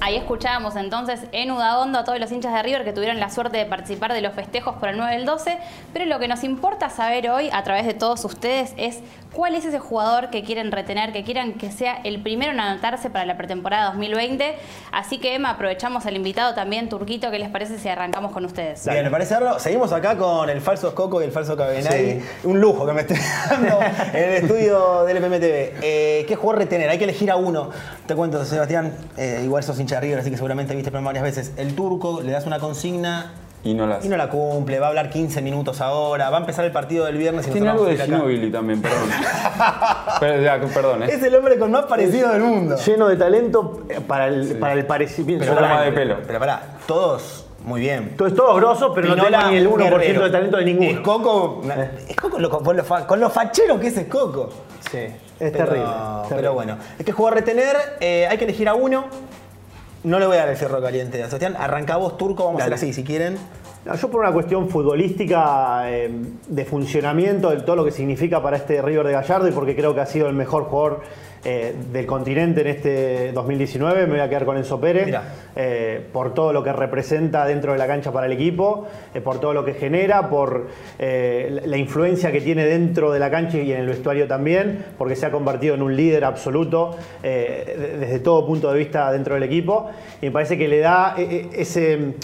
Ahí escuchábamos entonces en Udagondo a todos los hinchas de River que tuvieron la suerte de participar de los festejos por el 9 del 12, pero lo que nos importa saber hoy a través de todos ustedes es cuál es ese jugador que quieren retener, que quieran que sea el primero en anotarse para la pretemporada 2020. Así que Emma, aprovechamos al invitado también, Turquito, ¿qué les parece si arrancamos con ustedes? Bien, me parece verlo. Seguimos acá con el falso Coco y el falso Cabenay. Un lujo que me estoy dando en el estudio del FMTV. Eh, ¿Qué jugador retener? Hay que elegir a uno. Te cuento, Sebastián, eh, igual sos hincha de River, así que seguramente viste el varias veces. El turco, le das una consigna y no, y no, la cumple, va a hablar 15 minutos ahora, va a empezar el partido del viernes y Tiene algo de Ginobili también, perdón. perdón, ¿eh? Es el hombre con más parecido del mundo. Lleno de talento eh, para el, para el parecimiento. Pero de pelo. Pero pará, todos muy bien. Todo es todo grosso, pero no tiene ni el 1% de talento de ninguno. Es Coco, es Coco con, los facheros que es Coco. Sí, es terrible, Pero bueno, hay que jugar a retener, eh, hay que elegir a uno. No le voy a dar el fierro caliente a Sebastián. Arranca vos, Turco, vamos a hacer así si quieren. Yo por una cuestión futbolística, eh, de funcionamiento, de todo lo que significa para este River de Gallardo y porque creo que ha sido el mejor jugador eh, del continente en este 2019. Me voy a quedar con Enzo Pérez eh, por todo lo que representa dentro de la cancha para el equipo, eh, por todo lo que genera, por la influencia que tiene dentro de la cancha y en el vestuario también, porque se ha convertido en un líder absoluto desde todo punto de vista dentro del equipo. Y me parece que le da ese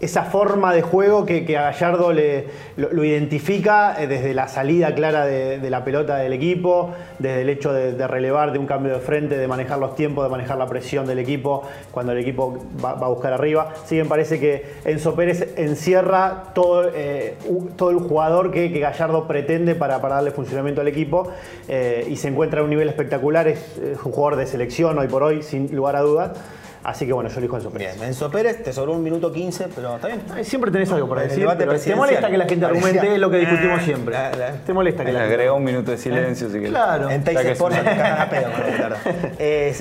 esa forma de juego que, a Gallardo lo, identifica eh, desde la salida clara de, la pelota del equipo, desde el hecho de, relevar de un cambio de frente, de manejar los tiempos, de manejar la presión del equipo cuando el equipo va, a buscar arriba. Sí, me parece que Enzo Pérez encierra todo, eh, todo el jugador que, Gallardo pretende para, para, darle funcionamiento al equipo eh, y se encuentra a un nivel espectacular. Es, es un jugador de selección hoy por hoy, sin lugar a dudas. Así que bueno, yo elijo Enzo Pérez. Bien, Enzo Pérez, te sobró un minuto 15, pero está bien. siempre tenés algo para decir. te molesta que la gente argumente lo que discutimos siempre. te molesta que la gente. Agrega un minuto de silencio. Sí. Claro. En Teis Sports te cagan a pedo, eh,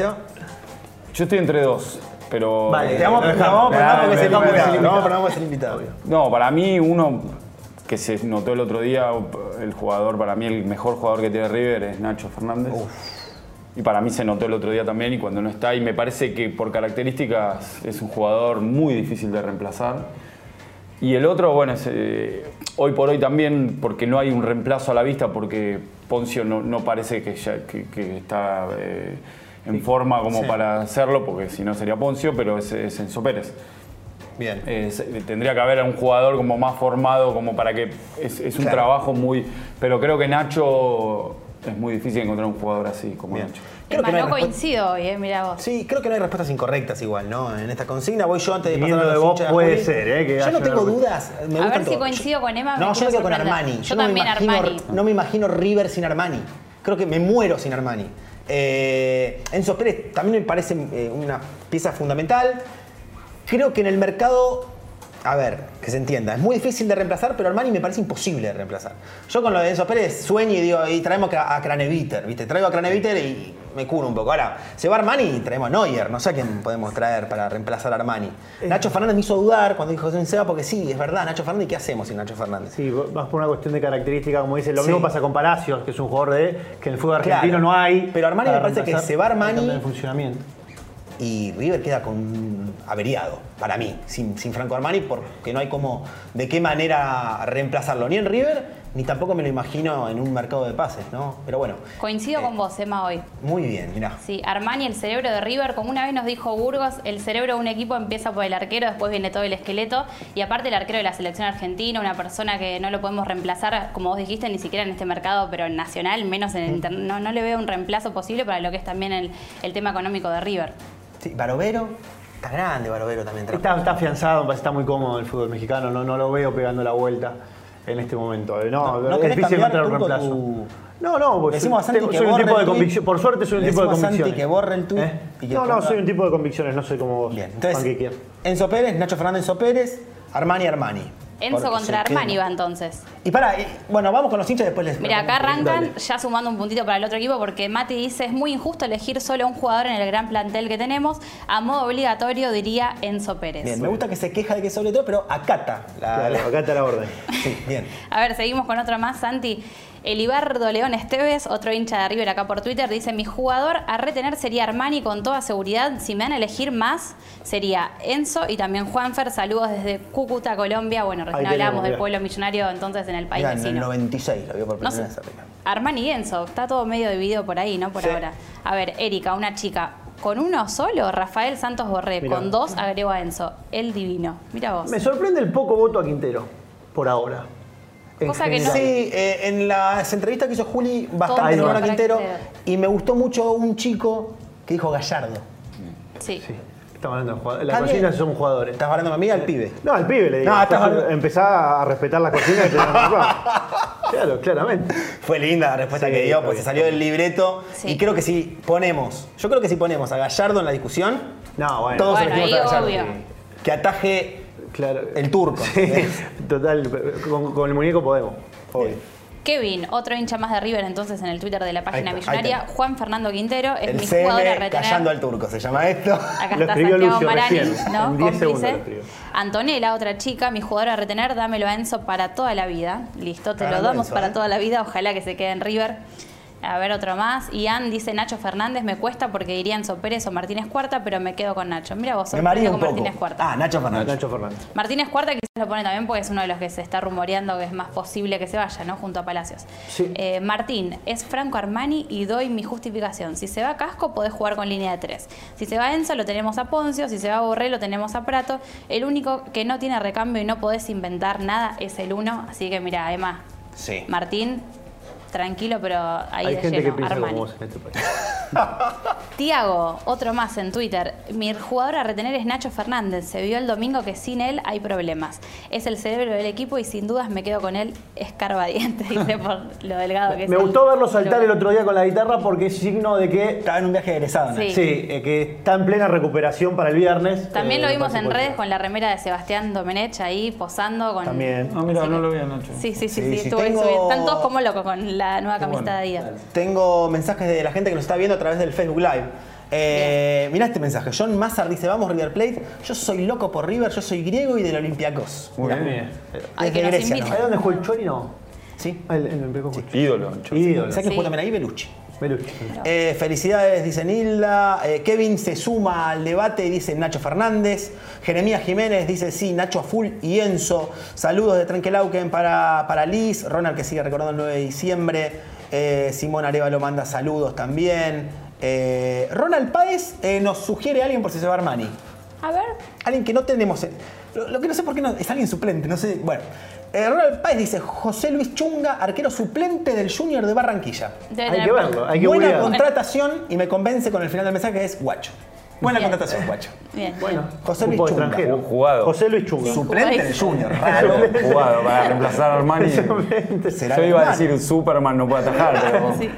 Yo estoy entre dos. Pero. Vale, te vamos, a poner porque se Vamos a ser invitado. No, para mí, uno que se notó el otro día, el jugador, para mí el mejor jugador que tiene River es Nacho Fernández. Y para mí se notó el otro día también y cuando no está, y me parece que por características es un jugador muy difícil de reemplazar. Y el otro, bueno, es, eh, hoy por hoy también, porque no hay un reemplazo a la vista, porque Poncio no, parece que, ya, que, está eh, en forma como para hacerlo, porque si no sería Poncio, pero es, Enzo Pérez. Bien. tendría que haber un jugador como más formado, como para que. Es, un trabajo muy. Pero creo que Nacho es muy difícil encontrar un jugador así como Bien. Nacho. Creo que no, coincido hoy, eh, mira vos. Sí, creo que no hay respuestas incorrectas igual, ¿no? En esta consigna voy yo antes de pasar a la de vos puede ser, ¿eh? Que yo no tengo dudas. Me a ver si coincido con Emma. No, yo me quedo con Armani. Yo, también Armani. No me imagino River sin Armani. Creo que me muero sin Armani. Eh, Enzo Pérez también me parece eh, una pieza fundamental. Creo que en el mercado a ver, que se entienda, es muy difícil de reemplazar, pero Armani me parece imposible de reemplazar. Yo con lo de Enzo Pérez sueño y digo, y traemos a Craneviter, ¿viste? Traigo a Craneviter y me curo un poco. Ahora, se va Armani y traemos a Neuer, no sé a quién podemos traer para reemplazar a Armani. Eh. Nacho Fernández me hizo dudar cuando dijo Seba, porque sí, es verdad, Nacho Fernández, ¿qué hacemos sin Nacho Fernández? Sí, más por una cuestión de característica, como dice, lo mismo pasa con Palacios, que es un jugador de que en el fútbol argentino no hay. Pero Armani me parece que se va Armani. En funcionamiento y River queda con averiado, para mí, sin, sin, Franco Armani, porque no hay como de qué manera reemplazarlo, ni en River, ni tampoco me lo imagino en un mercado de pases, ¿no? Pero bueno. Coincido con eh, vos, Emma, hoy. Muy bien, mirá. Sí, Armani, el cerebro de River, como una vez nos dijo Burgos, el cerebro de un equipo empieza por el arquero, después viene todo el esqueleto, y aparte el arquero de la selección argentina, una persona que no lo podemos reemplazar, como vos dijiste, ni siquiera en este mercado, pero nacional, menos en el internet, no, no le veo un reemplazo posible para lo que es también el, el tema económico de River. Sí, Barovero, está grande Barovero también. Está, está afianzado, está muy cómodo el fútbol mexicano, no, no lo veo pegando la vuelta en este momento. No, no, es difícil encontrar un reemplazo. No, no, pues Decimos soy, soy un tipo de convicción. Por suerte soy un tipo de convicciones. que borre el tweet ¿Eh? No, no, soy un tipo de convicciones, no soy como vos. Bien, entonces, Enzo Pérez, Nacho Fernández Enzo Pérez, Armani Armani. Enzo contra Armani va entonces. Y para, bueno, vamos con los hinchas después les Mira, acá arrancan ya sumando un puntito para el otro equipo porque Mati dice es muy injusto elegir solo un jugador en el gran plantel que tenemos. A modo obligatorio diría Enzo Pérez. Bien, me gusta que se queja de que es obligatorio, pero acata la, acata la orden. Sí, bien. A ver, seguimos con otro más, Santi. Elibardo León Esteves, otro hincha de River acá por Twitter, dice, mi jugador a retener sería Armani con toda seguridad. Si me van a elegir más, sería Enzo y también Juanfer. Saludos desde Cúcuta, Colombia. Bueno, recién hablamos del pueblo millonario entonces en el país Mirá, en el vecino. 96 lo vio por primera vez. Armani y Enzo, está todo medio dividido por ahí, ¿no? Por Sí. ahora. A ver, Erika, una chica. Con uno solo, Rafael Santos Borré. Mirá. Con dos, agrego a Enzo. El divino. Mira vos. Me sorprende el poco voto a Quintero, por ahora. En Cosa que no-. Sí, eh, en las entrevistas que hizo Juli, bastante a Quintero. Y me gustó mucho un chico que dijo Gallardo. Sí. Sí, estamos hablando de jugadores. Bien. cocinas son jugadores. ¿Estás hablando a mí al pibe? No, al pibe le digo. No, estás Después hablando- Empezá a respetar la cocina y te Claro, claramente. Fue linda la respuesta Sí, que dio, pues se salió del libreto. Sí. Y creo que si ponemos, yo creo que si ponemos a Gallardo en la discusión, No, bueno. todos Bueno, elegimos a Gallardo. obvio. Que ataje Claro. el turco. Sí, total. Con, con el muñeco podemos. Obvio. Kevin, otro hincha más de River entonces en el Twitter de la página está, millonaria. Juan Fernando Quintero es El mi jugador a retener. callando al turco, se llama esto. Acá Lo está escribió Santiago Lucio Marani, recién, ¿no? en 10 segundos Cómplice. Antonella, otra chica, mi jugador a retener, dámelo a Enzo para toda la vida. Listo, te lo damos Enzo, para ¿eh? toda la vida. Ojalá que se quede en River. A ver, otro más. Ian dice Nacho Fernández, me cuesta porque diría Enzo Pérez o Martínez Cuarta, pero me quedo con Nacho. Mira vos, Me maría con un poco. Martínez Cuarta. Ah, Nacho Fernández. Nacho Fernández. Martínez Cuarta quizás lo pone también porque es uno de los que se está rumoreando que es más posible que se vaya, ¿no? Junto a Palacios. Sí. Eh, Martín, es Franco Armani y doy mi justificación. Si se va Casco, podés jugar con línea de tres. Si se va Enzo, lo tenemos a Poncio. Si se va Borré, lo tenemos a Prato. El único que no tiene recambio y no podés inventar nada es el uno. Así que mira, Emma, Sí. Martín, tranquilo, pero ahí Hay de gente lleno, que piensa Armani. como vos en este país. Tiago, otro más en Twitter. Mi jugador a retener es Nacho Fernández. Se vio el domingo que sin él hay problemas. Es el cerebro del equipo y sin dudas me quedo con él escarbadiente, dice por lo delgado que es. Me el- gustó verlo saltar el otro día con la guitarra porque es signo de que. Estaba en un viaje de egresado, ¿no? Sí. Sí, eh, que está en plena recuperación para el viernes. También Eh, lo me vimos en redes con la remera de Sebastián Domenech ahí posando con. También. Ah, mira, no lo vi Nacho. Sí, sí, sí, sí. Sí, tengo- subiendo. Están todos como locos con la nueva camiseta bueno. de Adidas. Tengo mensajes de la gente que nos está viendo a través del Facebook Live. Eh, mirá este mensaje. John Mazzar dice, vamos River Plate. Yo soy loco por River, yo soy griego y del Olympiacos. Muy Mirá. bien. Ay, Desde que Grecia. ¿no? ¿Ahí donde jugó el Chori? No. Sí. El- el Ídolo. Nacho. Ídolo. ¿Sabes que Sí. jugó también ahí? Belucci. Belucci. Eh, felicidades, dice Nilda. Eh, Kevin se suma al debate, dice Nacho Fernández. Jeremías Jiménez dice sí, Nacho a full y Enzo. Saludos de Trenkelauken para, para Liz. Ronald que sigue recordando el 9 de diciembre. Eh, Simón Arevalo manda saludos también. Eh, Ronald Páez eh, nos sugiere a alguien por si se va Armani. A ver. Alguien que no tenemos. Lo, lo que no sé por qué no. Es alguien suplente, no sé. Bueno. Eh, Ronald Páez dice José Luis Chunga, arquero suplente del Junior de Barranquilla. Debe Hay que verlo, hay que Buena contratación y me convence con el final del mensaje que es guacho. Buena Bien. contratación, guacho. Bien. Bueno, José Luis Chunga. extranjero. Jugado. José Luis Chunga. Suplente del Junior, raro. Jugado para reemplazar a Armani. Será Yo iba a decir Superman no puede atajar, pero. Sí.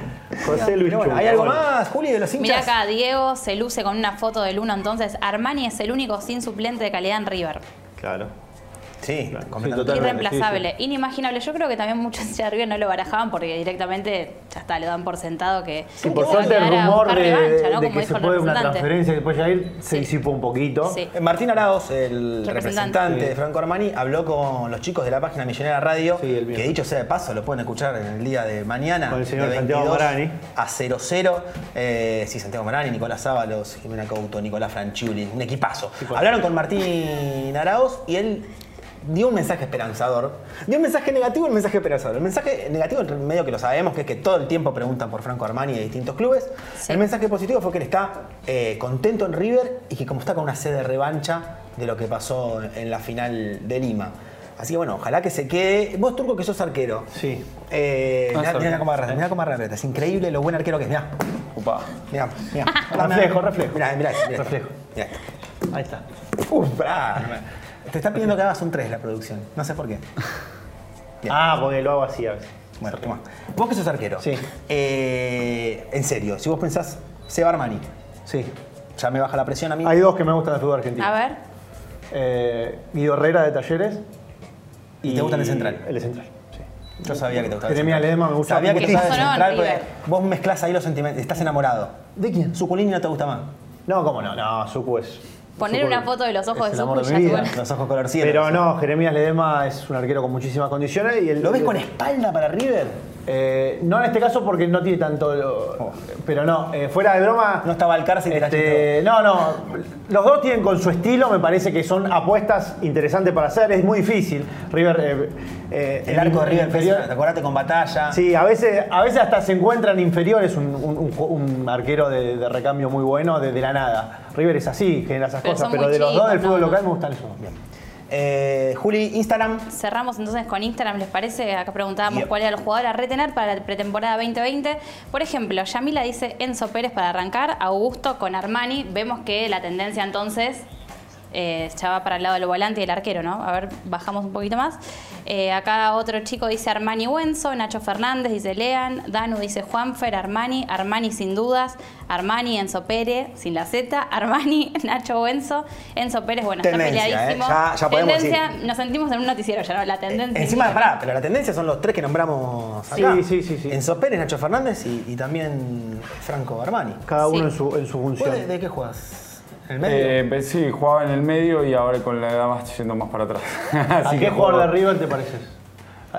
José Luis bueno. ¿Hay algo más, Juli, de los Mira hinchas? acá, Diego se luce con una foto del uno, entonces Armani es el único sin suplente de calidad en River. Claro. Sí, Claro, completamente. Irreemplazable, inimaginable. Yo creo que también muchos de River no lo barajaban porque directamente ya está, lo dan por sentado que. Sí, por suerte el rumor de, revancha, ¿no? de Como que dijo se el puede una representante. transferencia que después ya ir se Sí. disipó un poquito. Sí. Eh, Martín Arauz, el Representante. representante de Franco Armani, habló con los chicos de la página Millonaria Radio, Sí, el que dicho sea de paso, lo pueden escuchar en el día de mañana. Con el señor de Santiago 22 Marani. A 00. Eh, sí, Santiago Marani, Nicolás Ábalos, Jimena Couto, Nicolás Franchiuli, un equipazo. Hablaron con Martín Arauz y él dio un mensaje esperanzador. Dio un mensaje negativo y un mensaje esperanzador. El mensaje negativo, medio que lo sabemos, que es que todo el tiempo preguntan por Franco Armani de distintos clubes. Sí. El mensaje positivo fue que él está eh, contento en River y que como está con una sede de revancha de lo que pasó en la final de Lima. Así que bueno, ojalá que se quede. Vos, Turco, que sos arquero. Sí. Eh, Ah, mirá, mirá agarra. Es increíble lo buen arquero que es. Mirá, Opa. mirá, mirá. Reflejo, reflejo. Mirá, mirá, mirá. Reflejo. Mirá. Ahí está. Uf, pará. Te está pidiendo que hagas un 3 la producción. No sé por qué. Bien. Ah, porque lo hago así a veces. Bueno, toma. Vos que sos arquero. Sí. Eh, en serio, si vos pensás, Seba Armani, Sí. ya me baja la presión a mí. Hay dos que me gustan del fútbol argentino. A ver. Eh, Guido Herrera de Talleres. ¿Y te gustan el central? El de central, sí. Yo sabía que te gustaba. central. Ledesma me gusta Sabía que te gustaba el central porque vos mezclás ahí los sentimientos. Estás enamorado. ¿De quién? Suculini no te gusta más. No, cómo no, no, Suku es. Poner una foto de los ojos es de el amor de mi vida. Los ojos color cielo. Pero no, Jeremías Ledesma es un arquero con muchísimas condiciones y el, ¿Lo ves con espalda para River? Eh, no en este caso porque no tiene tanto. lo- Pero no, eh, fuera de broma. No estaba Alcácer y te la este, No, no. Los dos tienen con su estilo, me parece que son apuestas interesantes para hacer. Es muy difícil. River. eh, eh, El arco de River, inferior- pesa, acordate con batalla. Sí, a veces, a veces hasta se encuentran inferiores un, un- un ju- un arquero de, de recambio muy bueno de, de la nada. River es así, genera esas Pero cosas, son pero muy de los dos chicos, del fútbol no, local no. me gustan esos. Bien. Eh, Juli, Instagram. Cerramos entonces con Instagram, ¿les parece? Acá preguntábamos cuál era el jugador a retener para la pretemporada 2020. Por ejemplo, Yamila dice Enzo Pérez para arrancar, Augusto con Armani. Vemos que la tendencia entonces eh, ya va para el lado del volante y del arquero, ¿no? A ver, bajamos un poquito más. Eh, acá otro chico dice Armani Wenzo, Nacho Fernández dice Lean, Danu dice Juanfer, Armani, Armani sin dudas, Armani, Enzo Pérez, sin la Z, Armani, Nacho Wenzo, Enzo Pérez, bueno, Tendencia, está peleadísimo. ¿eh? Ya- ya podemos tendencia, decir. nos sentimos en un noticiero ya, ¿no? La tendencia. Encima, indica- pará, pero la tendencia son los tres que nombramos acá. Sí, sí, sí, sí. Enzo Pérez, Nacho Fernández y, y también Franco Armani. Cada uno Sí. en su, en su ¿Vos función. de, de qué juegas? ¿En el medio? Eh, empe- sí, jugaba en el medio y ahora con la edad vas yendo más para atrás. ¿A qué que jugador de River te pareces?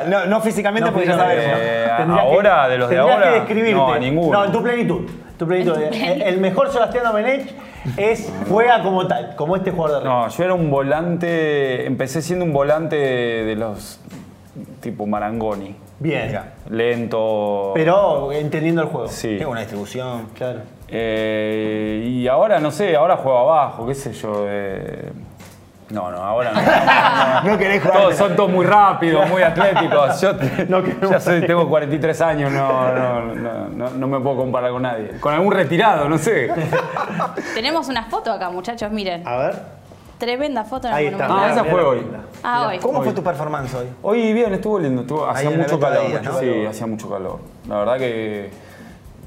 no, no físicamente No, porque ya sabemos. Eh, ahora, de los de ahora, que describirte. no, ninguno. No, en tu plenitud. Tu plenitud. El, el mejor Sebastián Domenech es, juega como tal, como este jugador de River. No, yo era un volante, empecé siendo un volante de los tipo Marangoni. Bien. Mira. Lento. Pero entendiendo el juego. Sí. Qué buena distribución. Claro. Eh, y ahora, no sé, ahora juego abajo, qué sé yo. eh, no, no, ahora no. No querés jugar. Todos son todos muy rápidos, muy atléticos. Yo No ya soy, tengo 43 años, no, no, no, no, no me puedo comparar con nadie. Con algún retirado, no sé. Tenemos una foto acá, muchachos, miren. A ver. Tremenda foto en el Ahí está. Monumental. Ah, esa fue hoy. Ah, hoy. ¿Cómo Hoy. fue tu performance hoy? Hoy bien, estuvo lindo, estuvo, hacía en el mucho calor. Sí, hacía mucho calor. La verdad que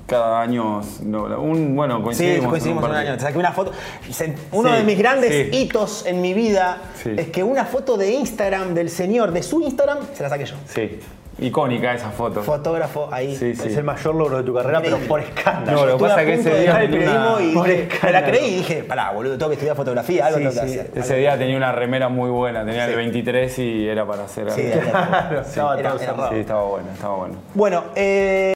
cada año, no, un, bueno, coincidimos. Sí, en coincidimos un partido. año. Te saqué una foto. Se- Uno Sí, de mis grandes sí. hitos en mi vida Sí. es que una foto de Instagram del señor, de su Instagram, se la saqué yo. Sí, icónica esa foto. Fotógrafo ahí. Sí, sí. Es el mayor logro de tu carrera, pero Increíble. por escándalo. No, lo que pasa es que ese día el periodismo una- y Por me la creí y dije, pará, boludo, tengo que estudiar fotografía, algo Sí, tengo que sí. hacer. Ese día tenía una remera muy buena, tenía Sí. el 23 y era para hacer Sí, algo. era- Claro, estaba era- todo era cerrado. Sí, estaba bueno, estaba bueno. Bueno, eh,